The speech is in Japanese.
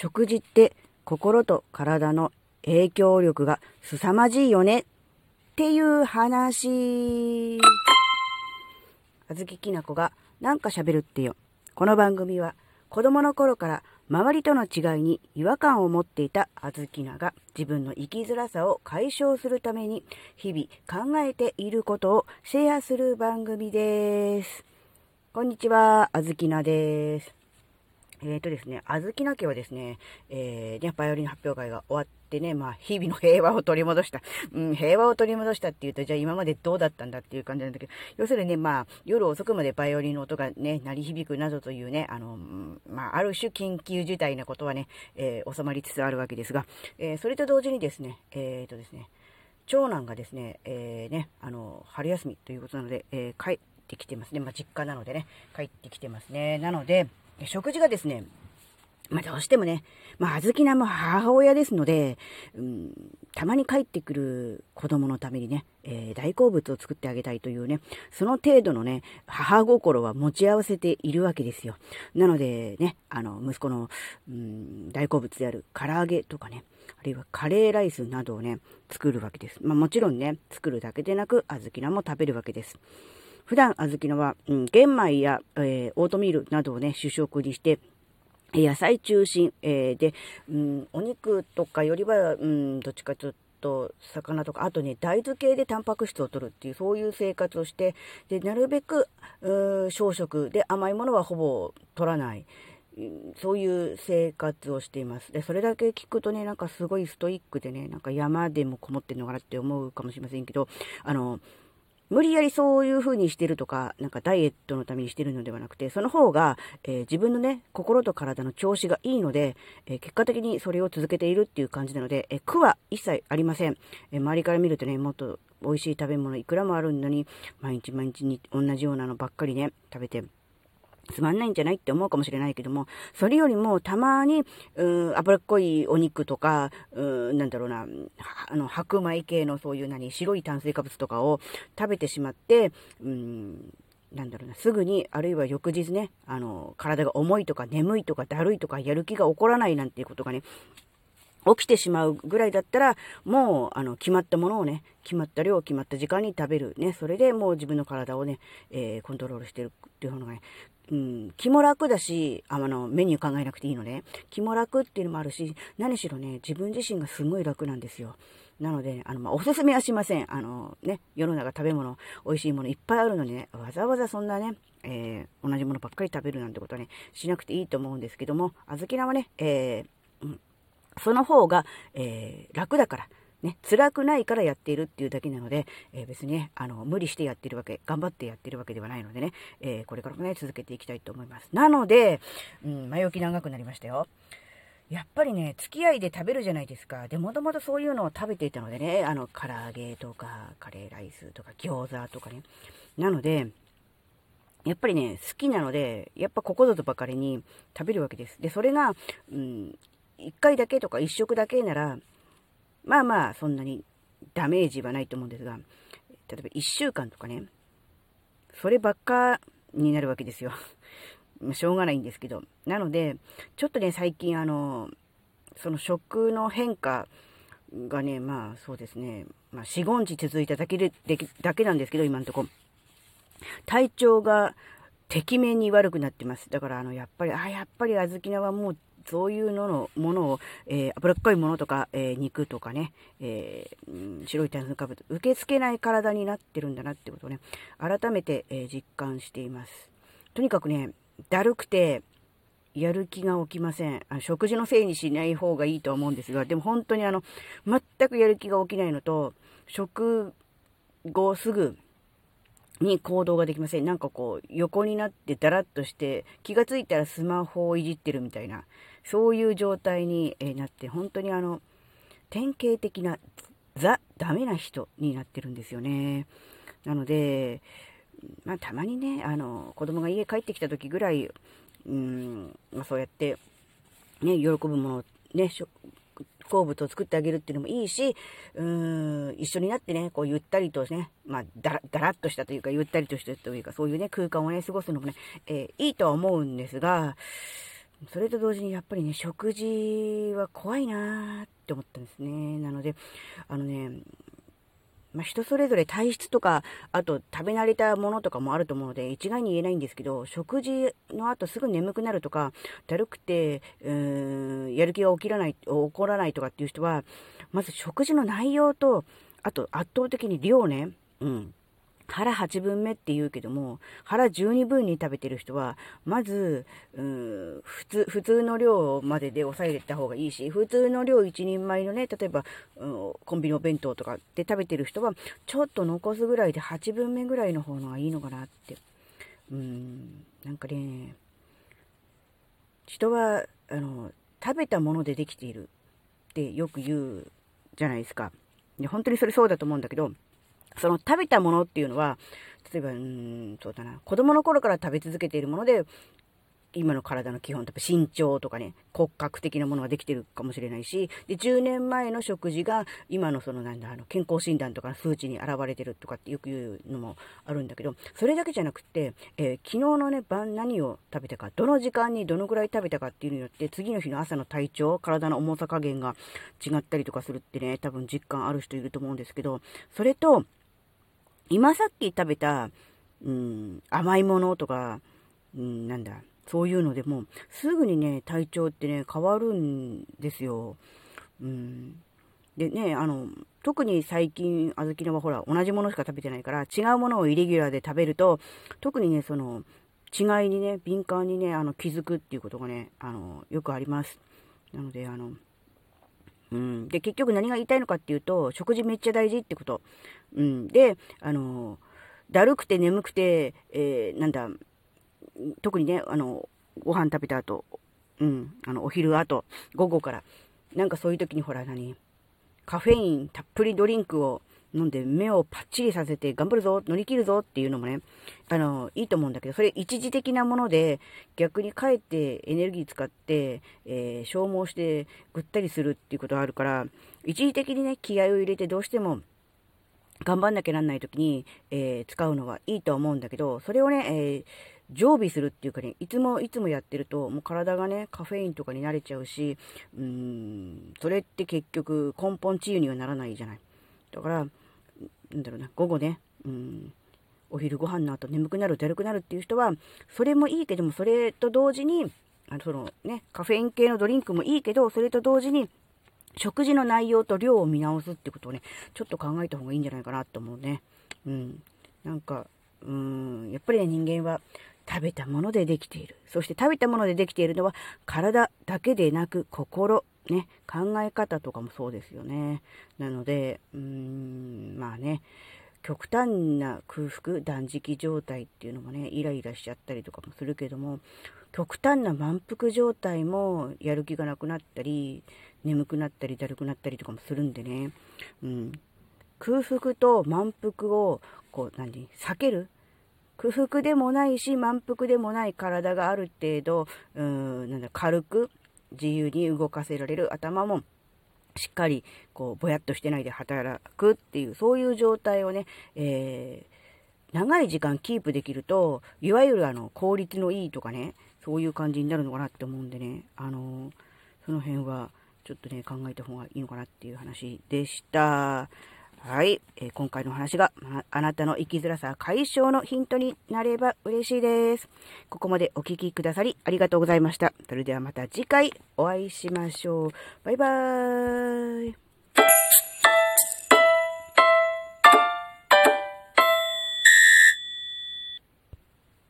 食事って心と体の影響力が凄まじいよねっていう話。あずききなこがなんか喋るってよ。この番組は子供の頃から周りとの違いに違和感を持っていたあずきなが自分の生きづらさを解消するために日々考えていることをシェアする番組です。こんにちは、あずきなです。え、ー、とですね、あずきな家はですね、えー、ね、バイオリン発表会が終わってね、まあ、日々の平和を取り戻した。うん、平和を取り戻したっていうと、じゃあ今までどうだったんだっていう感じなんだけど、要するにね、まあ、夜遅くまでバイオリンの音がね、鳴り響くなどというね、あの、まあ、ある種緊急事態なことはね、えー、収まりつつあるわけですが、えそれと同時にですね、えっ、とですね、長男がですね、えー、ね、あの、春休みということなので、え帰ってきてますね。まあ、実家なのでね、帰ってきてますね。なので、食事がですね、まあ、どうしてもね、まあ、あずきなも母親ですので、うん、たまに帰ってくる子供のためにね、えー、大好物を作ってあげたいというね、その程度のね、母心は持ち合わせているわけですよ。なのでね、あの、息子の、うん、大好物である唐揚げとかね、あるいはカレーライスなどをね、作るわけです。まあ、もちろんね、作るだけでなく、あずきなも食べるわけです。普段、あずきのは、うん、玄米や、えー、オートミールなどをね、主食にして、野菜中心、えー、で、うん、お肉とかよりは、うん、どっちかというと、魚とか、あとね、大豆系でタンパク質を取るっていう、そういう生活をして、で、なるべく、小食で甘いものはほぼ取らない。そういう生活をしています。で、それだけ聞くとね、なんかすごいストイックでね、なんか山でもこもってるのかなって思うかもしれませんけど、あの、無理やりそういう風にしてるとか、なんかダイエットのためにしてるのではなくて、その方が、えー、自分のね、心と体の調子がいいので、えー、結果的にそれを続けているっていう感じなので、えー、苦は一切ありません。え周りから見るとね、もっと美味しい食べ物いくらもあるのに、毎日毎日に同じようなのばっかりね、食べて、つまんないんじゃないって思うかもしれないけども、それよりもたまに、うん、脂っこいお肉とか、うん、なんだろうな、あの、白米系のそういう何、白い炭水化物とかを食べてしまって、うん、なんだろうな、すぐに、あるいは翌日ね、あの、体が重いとか眠いとかだるいとかやる気が起こらないなんていうことがね、起きてしまうぐらいだったら、もう、あの、決まったものをね、決まった量、決まった時間に食べる。ね、それでもう自分の体をね、えー、コントロールしてるっていうのがね、うん、気も楽だし、あの、メニュー考えなくていいのね。気も楽っていうのもあるし、何しろね、自分自身がすごい楽なんですよ。なので、あの、まあ、おすすめはしません。あの、ね、世の中食べ物、美味しいものいっぱいあるのにね、わざわざそんなね、えー、同じものばっかり食べるなんてことはね、しなくていいと思うんですけども、小豆菜はね、えー、うん、その方が、えー、楽だから、ね、辛くないからやっているっていうだけなので、えー、別にね、あの、無理してやってるわけ、頑張ってやってるわけではないのでね、えー、これからもね、続けていきたいと思います。なので、うん、前置き長くなりましたよ。やっぱりね、付き合いで食べるじゃないですか。で、もともとそういうのを食べていたのでね、あの、唐揚げとか、カレーライスとか、餃子とかね。なので、やっぱりね、好きなので、やっぱここぞとばかりに食べるわけです。で、それが、うん、1回だけとか1食だけなら、まあまあ、そんなにダメージはないと思うんですが、例えば1週間とかね、そればっかになるわけですよ。しょうがないんですけど。なので、ちょっとね、最近あの、その食の変化がね、まあそうですね、まあ4、5日続いただけで、だけなんですけど、今のとこ。体調がてきめんに悪くなってます。だからあの、やっぱり、あ、やっぱり小豆菜はもうそういうののものを、えー、脂っこいものとか、えー、肉とかね、えー、白い炭水化物、受け付けない体になってるんだなってことをね、改めて、え実感しています。とにかくね、だるくて、やる気が起きません。あ食事のせいにしない方がいいと思うんですが、でも本当にあの、全くやる気が起きないのと、食後すぐに行動ができません。なんかこう、横になってダラッとして、気がついたらスマホをいじってるみたいな、そういう状態になって、本当にあの、典型的なザ・ダメな人になってるんですよね。なので、まあ、たまにね、あの、子供が家帰ってきた時ぐらい、うん、まあ、そうやって、ね、喜ぶものをね、好物を作ってあげるっていうのもいいし、うーん、一緒になってね、こうゆったりとね、まあ、だら、だらっとしたというか、ゆったりとしたというか、そういうね、空間をね、過ごすのもね、えー、いいとは思うんですが、それと同時にやっぱりね、食事は怖いなーって思ったんですね。なので、あのね、まあ、人それぞれ体質とか、あと食べ慣れたものとかもあると思うので、一概に言えないんですけど、食事の後すぐ眠くなるとか、だるくて、うーん、やる気が起きらない、起こらないとかっていう人は、まず食事の内容と、あと圧倒的に量ね、うん。腹8分目って言うけども、腹12分に食べてる人は、まず、うん、普通、普通の量までで抑えれた方がいいし、普通の量1人前のね、例えば、うん、コンビニお弁当とかで食べてる人は、ちょっと残すぐらいで8分目ぐらいの方がいいのかなって。うん、なんかね、人は、あの、食べたものでできているってよく言うじゃないですか。で本当にそれそうだと思うんだけど、その食べたものっていうのは、例えば、うん、そうだな、子供の頃から食べ続けているもので、今の体の基本、例えば身長とかね、骨格的なものができてるかもしれないし、で、10年前の食事が今のそのなんだ、あの、健康診断とかの数値に現れてるとかってよく言うのもあるんだけど、それだけじゃなくて、えー、昨日のね、晩何を食べたか、どの時間にどのぐらい食べたかっていうのによって、次の日の朝の体調、体の重さ加減が違ったりとかするってね、多分実感ある人いると思うんですけど、それと、今さっき食べた、うん、甘いものとか、うん、なんだ、そういうのでも、すぐにね、体調ってね、変わるんですよ。うん。でね、あの、特に最近、あずきのはほら、同じものしか食べてないから、違うものをイレギュラーで食べると、特にね、その、違いにね、敏感にね、あの、気づくっていうことがね、あの、よくあります。なので、あの、うん。で、結局何が言いたいのかっていうと、食事めっちゃ大事ってこと。うん。で、あの、だるくて眠くて、えー、なんだ、特にね、あの、ご飯食べた後、うん、あの、お昼後、午後から、なんかそういう時にほら何、カフェインたっぷりドリンクを飲んで目をパッチリさせて頑張るぞ、乗り切るぞっていうのもね、あの、いいと思うんだけど、それ一時的なもので、逆にかえってエネルギー使って、えー、消耗してぐったりするっていうことがあるから、一時的にね、気合を入れてどうしても、頑張んなきゃなんない時に、えー、使うのはいいと思うんだけど、それをね、えー、常備するっていうかね、いつもいつもやってると、もう体がね、カフェインとかに慣れちゃうし、うーん、それって結局根本治癒にはならないじゃない。だから、なんだろうな、午後ね、うん、お昼ご飯の後眠くなる、だるくなるっていう人は、それもいいけども、それと同時に、あの、そのね、カフェイン系のドリンクもいいけど、それと同時に、食事の内容と量を見直すってことをね、ちょっと考えた方がいいんじゃないかなと思うね。うん。なんか、うん、やっぱりね、人間は食べたものでできている。そして食べたものでできているのは、体だけでなく心、ね、考え方とかもそうですよね。なので、うーん、まあね、極端な空腹、断食状態っていうのもね、イライラしちゃったりとかもするけども、極端な満腹状態もやる気がなくなったり、眠くなったり、だるくなったりとかもするんでね、うん、空腹と満腹を、こう、何、避ける？空腹でもないし、満腹でもない体がある程度、うん、なんだ、軽く、自由に動かせられる頭も、しっかり、こう、ぼやっとしてないで働くっていう、そういう状態をね、えー、長い時間キープできると、いわゆるあの、効率のいいとかね、そういう感じになるのかなって思うんでね、あのー、その辺は、ちょっとね、考えた方がいいのかなっていう話でした。はい、えー、今回の話があなたの生きづらさ解消のヒントになれば嬉しいです。ここまでお聴きくださりありがとうございました。それではまた次回お会いしましょう。バイバーイ。